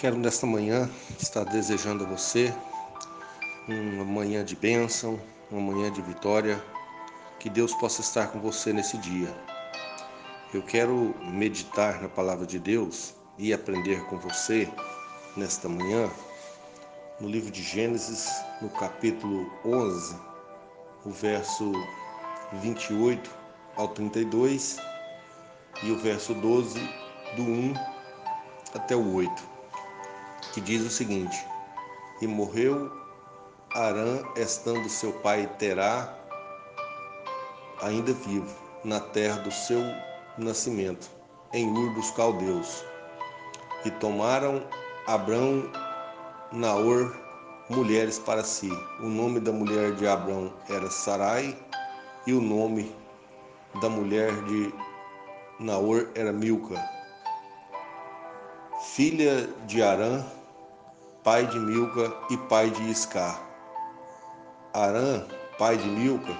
Quero nesta manhã estar desejando a você uma manhã de bênção, uma manhã de vitória, que Deus possa estar com você nesse dia. Eu quero meditar na palavra de Deus e aprender com você nesta manhã, no livro de Gênesis, no capítulo 11, o verso 28 ao 32 e o verso 12, do 1 até o 8 que diz o seguinte: E morreu Arã, estando seu pai Terá ainda vivo, na terra do seu nascimento, em Ur dos Caldeus. E tomaram Abrão Naor mulheres para si. O nome da mulher de Abrão era Sarai, e o nome da mulher de Naor era Milca, filha de Arã, pai de Milca e pai de Iscar. Arã, pai de Milca,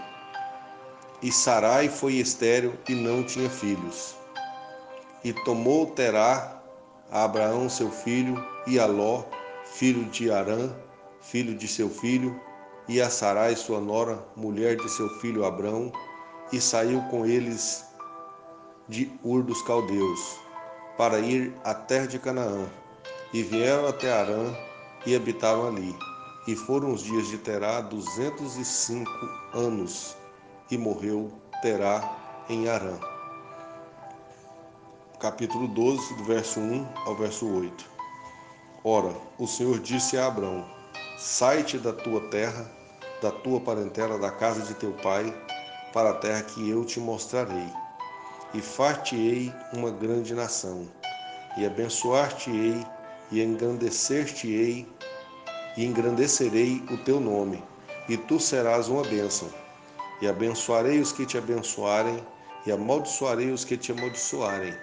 e Sarai foi estéril e não tinha filhos. E tomou Terá a Abraão seu filho, e a Ló, filho de Arã, filho de seu filho, e a Sarai sua nora, mulher de seu filho Abrão, e saiu com eles de Ur dos Caldeus, para ir à terra de Canaã. E vieram até Arã, e habitavam ali. E foram os dias de Terá duzentos e cinco anos, e morreu Terá em Arã. Capítulo 12, do verso 1 ao verso 8. Ora, o Senhor disse a Abrão: Sai-te da tua terra, da tua parentela, da casa de teu pai, para a terra que eu te mostrarei. E far-te-ei uma grande nação, e abençoar-te-ei e engrandecer-te-ei e engrandecerei o teu nome, e tu serás uma bênção. E abençoarei os que te abençoarem, e amaldiçoarei os que te amaldiçoarem,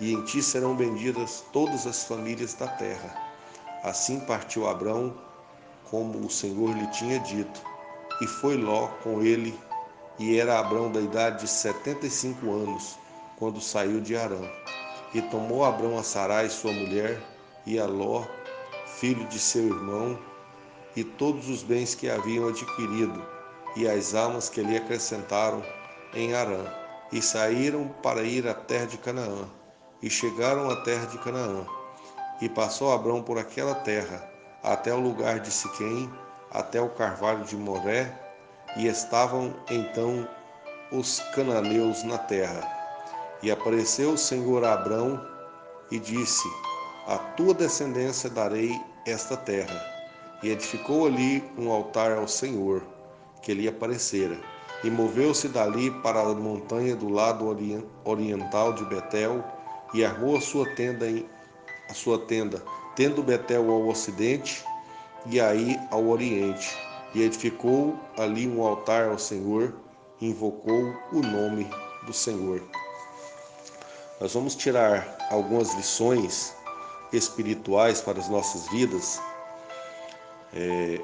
e em ti serão benditas todas as famílias da terra. Assim partiu Abrão, como o Senhor lhe tinha dito, e foi Ló com ele, e era Abrão da idade de setenta e cinco anos, quando saiu de Arã. E tomou Abrão a Sarai, sua mulher, e a Ló, filho de seu irmão, e todos os bens que haviam adquirido, e as almas que lhe acrescentaram em Arã, e saíram para ir à terra de Canaã, e chegaram à terra de Canaã. E passou Abrão por aquela terra, até o lugar de Siquém, até o carvalho de Moré, e estavam então os cananeus na terra. E apareceu o Senhor a Abrão e disse: a tua descendência darei esta terra. E edificou ali um altar ao Senhor, que lhe aparecera. E moveu-se dali para a montanha do lado oriental de Betel, e armou a sua tenda, em, a sua tenda, tendo Betel ao ocidente e aí ao oriente. E edificou ali um altar ao Senhor, e invocou o nome do Senhor. Nós vamos tirar algumas lições espirituais para as nossas vidas é,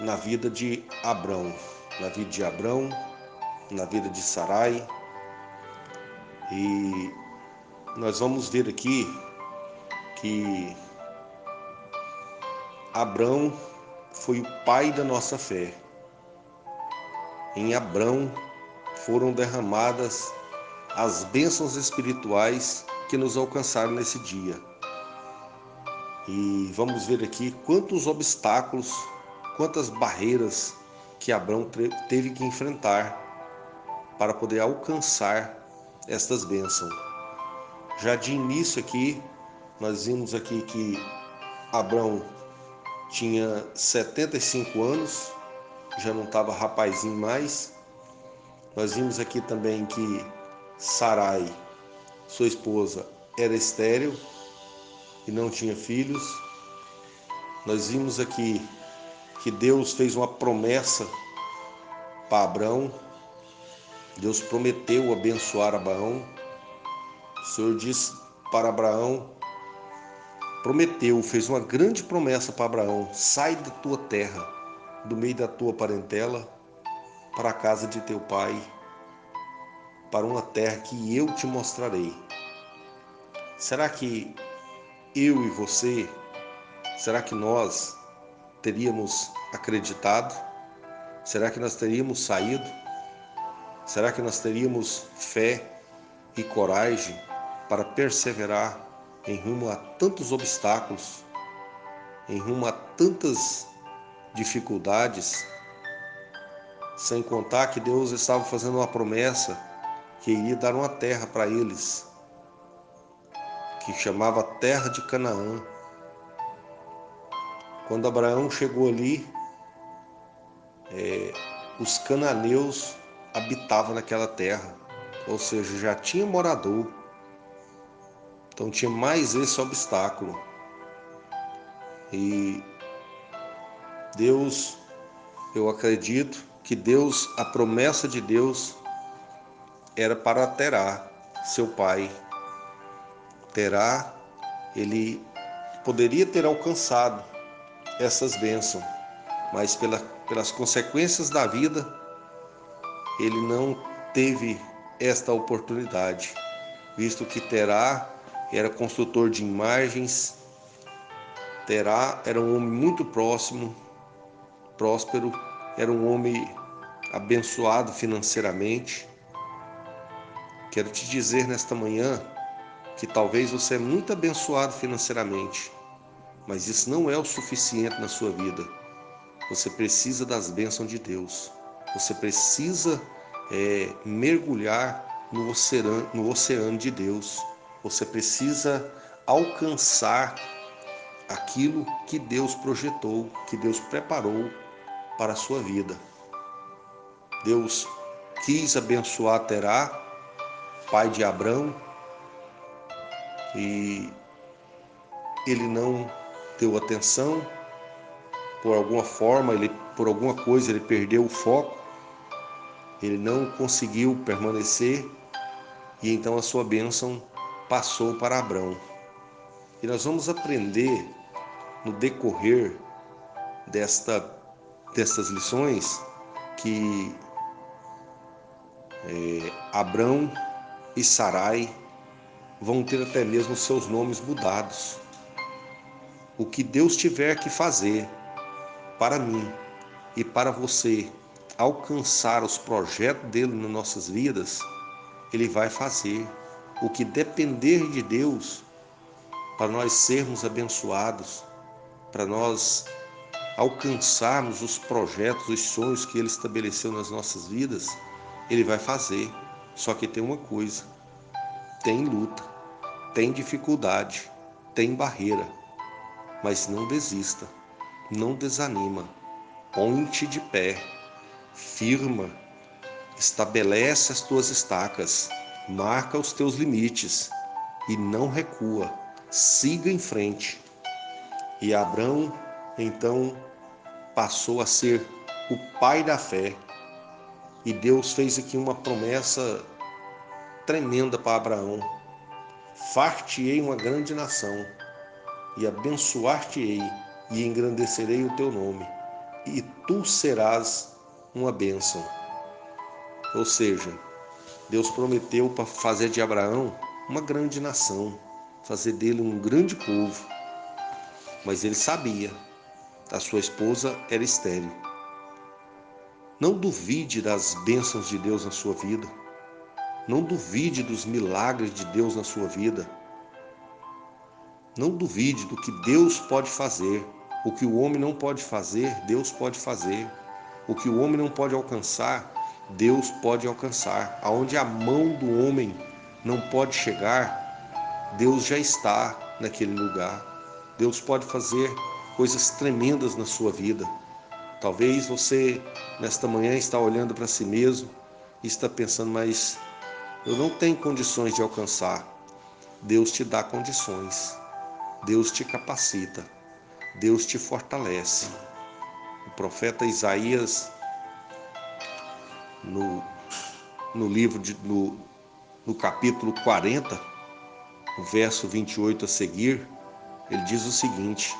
na vida de Abrão, na vida de Abrão, na vida de Sarai. E nós vamos ver aqui que Abrão foi o pai da nossa fé. Em Abrão foram derramadas as bênçãos espirituais que nos alcançaram nesse dia. E vamos ver aqui quantos obstáculos, quantas barreiras que Abraão teve que enfrentar para poder alcançar estas bênçãos. Já de início aqui, nós vimos aqui que Abraão tinha 75 anos, já não estava rapazinho mais. Nós vimos aqui também que Sarai, sua esposa, era estéril, e não tinha filhos. Nós vimos aqui que Deus fez uma promessa para Abraão. Deus prometeu abençoar Abraão. O Senhor disse para Abraão, prometeu, fez uma grande promessa para Abraão: sai da tua terra, do meio da tua parentela, para a casa de teu pai, para uma terra que eu te mostrarei. Será que eu e você será que nós teríamos acreditado? Será que nós teríamos saído? Será que nós teríamos fé e coragem para perseverar em rumo a tantos obstáculos, em rumo a tantas dificuldades, sem contar que Deus estava fazendo uma promessa que iria dar uma terra para eles, que chamava Terra de Canaã. Quando Abraão chegou ali, é, os cananeus habitavam naquela terra, ou seja, já tinha morador. Então tinha mais esse obstáculo. E Deus, eu acredito que Deus, a promessa de Deus era para Terá, seu pai. Terá, ele poderia ter alcançado essas bênçãos, mas pela, pelas consequências da vida, ele não teve esta oportunidade, visto que Terá era construtor de imagens, Terá era um homem muito próximo, próspero, era um homem abençoado financeiramente. Quero te dizer nesta manhã que talvez você é muito abençoado financeiramente, mas isso não é o suficiente na sua vida. Você precisa das bênçãos de Deus. Você precisa é, mergulhar no oceano, no oceano de Deus. Você precisa alcançar aquilo que Deus projetou, que Deus preparou para a sua vida. Deus quis abençoar Terá, pai de Abrão, e ele não deu atenção, por alguma forma, ele, por alguma coisa, ele perdeu o foco, ele não conseguiu permanecer, e então a sua bênção passou para Abrão. E nós vamos aprender no decorrer desta destas lições que é, Abrão e Sarai vão ter até mesmo seus nomes mudados. O que Deus tiver que fazer para mim e para você alcançar os projetos dele nas nossas vidas, ele vai fazer. O que depender de Deus para nós sermos abençoados, para nós alcançarmos os projetos, os sonhos que Ele estabeleceu nas nossas vidas, Ele vai fazer. Só que tem uma coisa: tem luta, tem dificuldade, tem barreira. Mas não desista, não desanima, põe-te de pé, firma, estabelece as tuas estacas, marca os teus limites e não recua, siga em frente. E Abraão então passou a ser o pai da fé. E Deus fez aqui uma promessa tremenda para Abraão: Far-te-ei uma grande nação, e abençoar-te-ei, e engrandecerei o teu nome, e tu serás uma bênção. Ou seja, Deus prometeu para fazer de Abraão uma grande nação, fazer dele um grande povo. Mas ele sabia a sua esposa era estéril. Não duvide das bênçãos de Deus na sua vida. Não duvide dos milagres de Deus na sua vida. Não duvide do que Deus pode fazer. O que o homem não pode fazer, Deus pode fazer. O que o homem não pode alcançar, Deus pode alcançar. Aonde a mão do homem não pode chegar, Deus já está naquele lugar. Deus pode fazer coisas tremendas na sua vida. Talvez você, nesta manhã, está olhando para si mesmo e está pensando, mas eu não tenho condições de alcançar. Deus te dá condições. Deus te capacita. Deus te fortalece. O profeta Isaías, no, no livro, de, no, no capítulo 40, o verso 28 a seguir, ele diz o seguinte: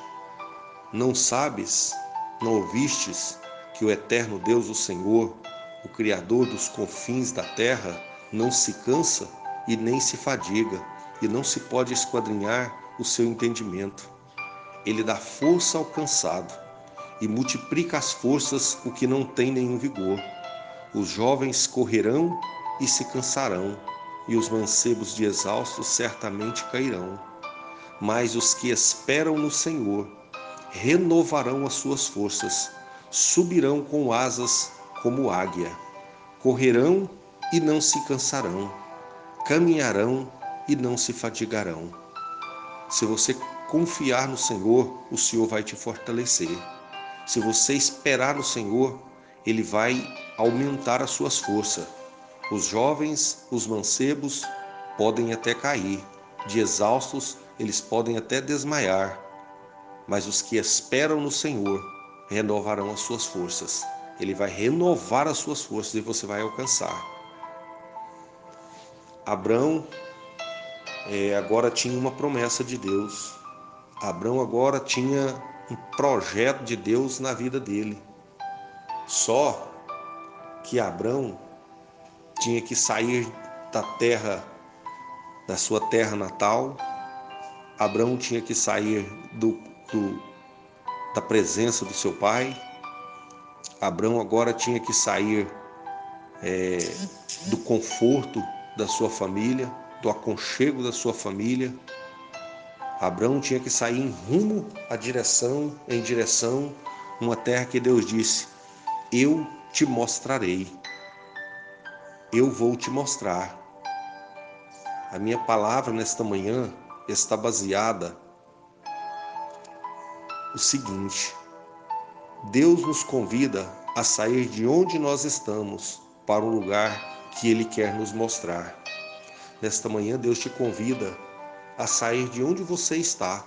não sabes, não ouvistes que o eterno Deus, o Senhor, o Criador dos confins da terra, não se cansa e nem se fadiga, e não se pode esquadrinhar o seu entendimento. ele dá força ao cansado e multiplica as forças o que não tem nenhum vigor. Os jovens correrão e se cansarão, e os mancebos de exaustos certamente cairão. Mas os que esperam no Senhor renovarão as suas forças, subirão com asas como águia, correrão e não se cansarão, caminharão e não se fadigarão. Se você confiar no Senhor, o Senhor vai te fortalecer. Se você esperar no Senhor, Ele vai aumentar as suas forças. Os jovens, os mancebos, podem até cair. De exaustos, eles podem até desmaiar. Mas os que esperam no Senhor renovarão as suas forças. Ele vai renovar as suas forças e você vai alcançar. Abraão é, agora tinha uma promessa de Deus. Abraão agora tinha um projeto de Deus na vida dele. Só que Abraão tinha que sair da terra, da sua terra natal. Abraão tinha que sair do, do, da presença do seu pai. Abraão agora tinha que sair é, do conforto da sua família, do aconchego da sua família Abraão tinha que sair em rumo à direção, em direção uma terra que Deus disse: Eu te mostrarei. Eu vou te mostrar. A minha palavra nesta manhã está baseada no seguinte: Deus nos convida a sair de onde nós estamos para um lugar que Ele quer nos mostrar. Nesta manhã, Deus te convida a sair de onde você está,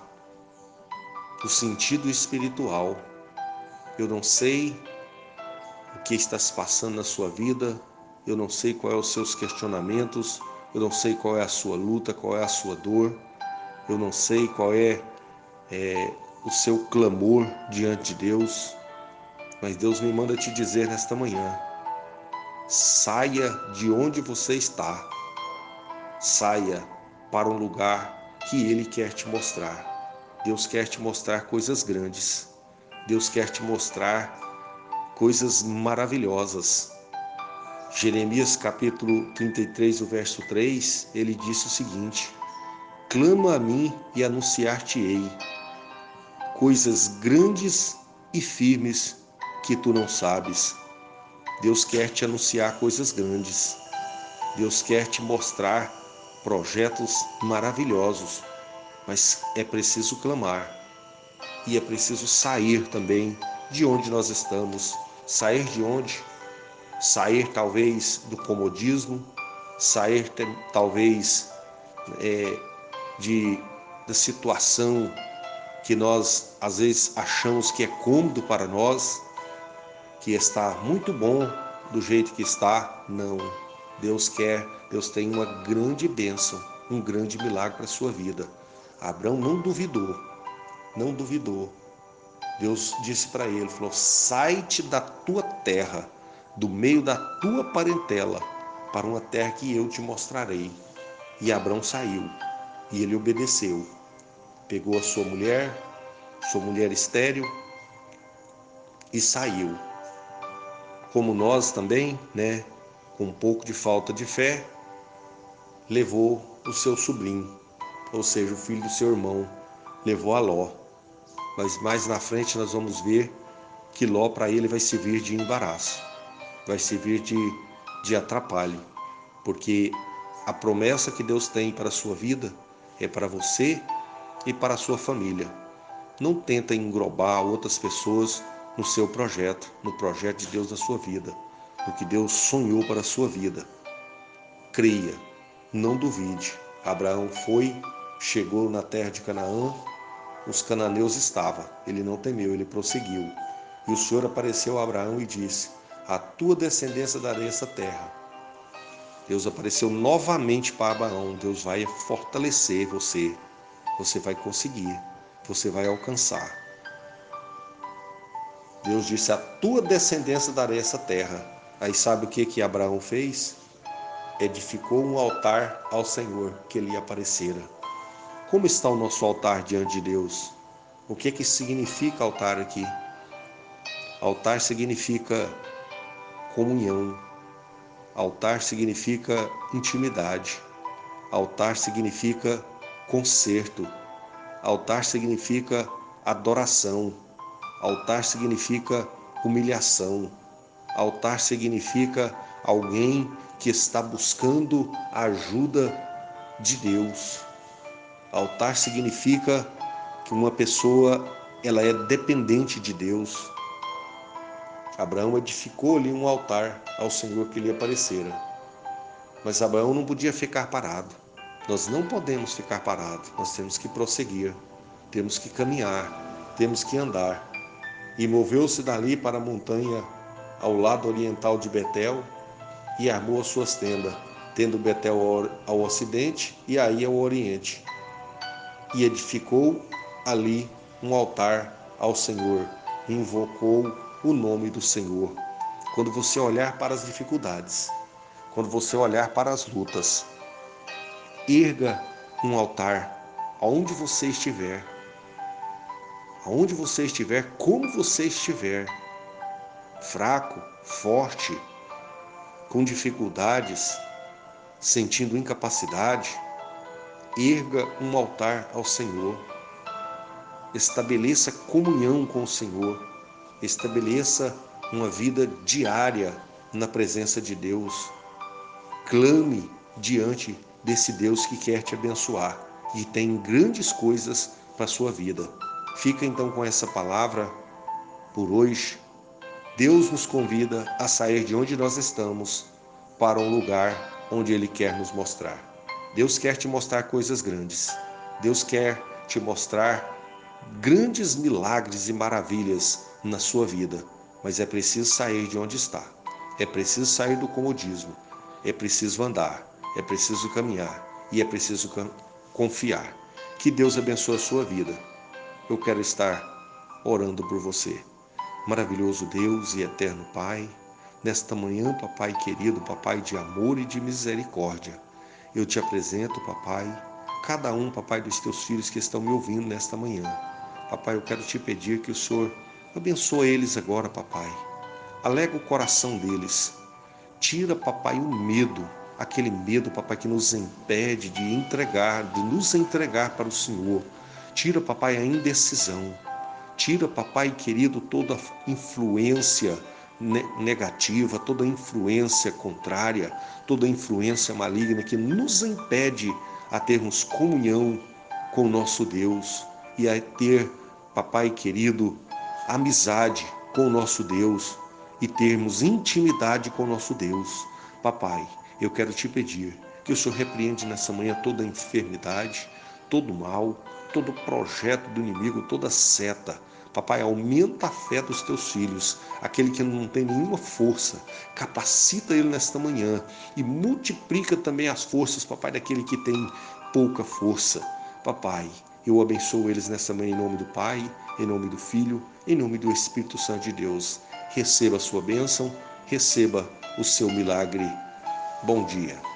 do sentido espiritual. Eu não sei o que está se passando na sua vida, eu não sei quais são os seus questionamentos, eu não sei qual é a sua luta, qual é a sua dor, eu não sei qual é, é o seu clamor diante de Deus, mas Deus me manda te dizer nesta manhã: saia de onde você está, saia para um lugar que Ele quer te mostrar. Deus quer te mostrar coisas grandes. Deus quer te mostrar coisas maravilhosas. Jeremias capítulo 33, o verso 3, ele disse o seguinte: Clama a mim e anunciar-te-ei coisas grandes e firmes que tu não sabes. Deus quer te anunciar coisas grandes. Deus quer te mostrar projetos maravilhosos, mas é preciso clamar e é preciso sair também de onde nós estamos. Sair de onde? Sair talvez do comodismo, sair talvez é, de da situação que nós às vezes achamos que é cômodo para nós, que está muito bom do jeito que está. Não, Deus quer, Deus tem uma grande bênção, um grande milagre para a sua vida. Abraão não duvidou, não duvidou. Deus disse para ele, falou: "Sai-te da tua terra, do meio da tua parentela, para uma terra que eu te mostrarei." E Abraão saiu, e ele obedeceu. Pegou a sua mulher, sua mulher estéril, e saiu. Como nós também, né? com um pouco de falta de fé, levou o seu sobrinho, ou seja, o filho do seu irmão, levou a Ló. Mas mais na frente nós vamos ver que Ló para ele vai servir de embaraço, vai servir de, de atrapalho, porque a promessa que Deus tem para a sua vida é para você e para a sua família. Não tenta englobar outras pessoas no seu projeto, no projeto de Deus na sua vida do que Deus sonhou para a sua vida. Creia, não duvide. Abraão foi, chegou na terra de Canaã, os cananeus estavam. Ele não temeu, ele prosseguiu. E o Senhor apareceu a Abraão e disse: A tua descendência darei essa terra. Deus apareceu novamente para Abraão. Deus vai fortalecer você. Você vai conseguir. Você vai alcançar. Deus disse: A tua descendência darei essa terra. Aí sabe o que que Abraão fez? Edificou um altar ao Senhor que lhe aparecera. Como está o nosso altar diante de Deus? O que que significa altar aqui? Altar significa comunhão. Altar significa intimidade. Altar significa conserto. Altar significa adoração. Altar significa humilhação. Altar significa alguém que está buscando a ajuda de Deus. Altar significa que uma pessoa ela é dependente de Deus. Abraão edificou ali um altar ao Senhor que lhe aparecera. Mas Abraão não podia ficar parado. Nós não podemos ficar parados, nós temos que prosseguir, temos que caminhar, temos que andar. E moveu-se dali para a montanha ao lado oriental de Betel e armou as suas tendas, tendo Betel ao ocidente e aí ao oriente. E edificou ali um altar ao Senhor, invocou o nome do Senhor. Quando você olhar para as dificuldades, quando você olhar para as lutas, erga um altar aonde você estiver. Aonde você estiver, como você estiver, fraco, forte, com dificuldades, sentindo incapacidade, erga um altar ao Senhor. Estabeleça comunhão com o Senhor. Estabeleça uma vida diária na presença de Deus. Clame diante desse Deus que quer te abençoar e tem grandes coisas para a sua vida. Fica então com essa palavra por hoje. Deus nos convida a sair de onde nós estamos para um lugar onde Ele quer nos mostrar. Deus quer te mostrar coisas grandes. Deus quer te mostrar grandes milagres e maravilhas na sua vida. Mas é preciso sair de onde está. É preciso sair do comodismo. É preciso andar é preciso caminhar e é preciso confiar. Que Deus abençoe a sua vida. Eu quero estar orando por você. Maravilhoso Deus e eterno Pai, nesta manhã, papai querido, papai de amor e de misericórdia, eu te apresento, papai, cada um, papai, dos teus filhos que estão me ouvindo nesta manhã. Papai, eu quero te pedir que o Senhor abençoe eles agora, papai. Alega o coração deles. Tira, papai, o medo aquele medo, papai, que nos impede de entregar, de nos entregar para o Senhor. Tira, papai, a indecisão. Tira, papai querido, toda influência negativa, toda influência contrária, toda influência maligna que nos impede a termos comunhão com nosso Deus e a ter, papai querido, amizade com nosso Deus e termos intimidade com nosso Deus. Papai, eu quero te pedir que o Senhor repreende nessa manhã toda enfermidade, todo mal, todo projeto do inimigo, toda seta. Papai, aumenta a fé dos teus filhos, aquele que não tem nenhuma força, capacita ele nesta manhã e multiplica também as forças, papai, daquele que tem pouca força. Papai, eu abençoo eles nessa manhã em nome do Pai, em nome do Filho, em nome do Espírito Santo de Deus. Receba a sua bênção, receba o seu milagre Bom dia.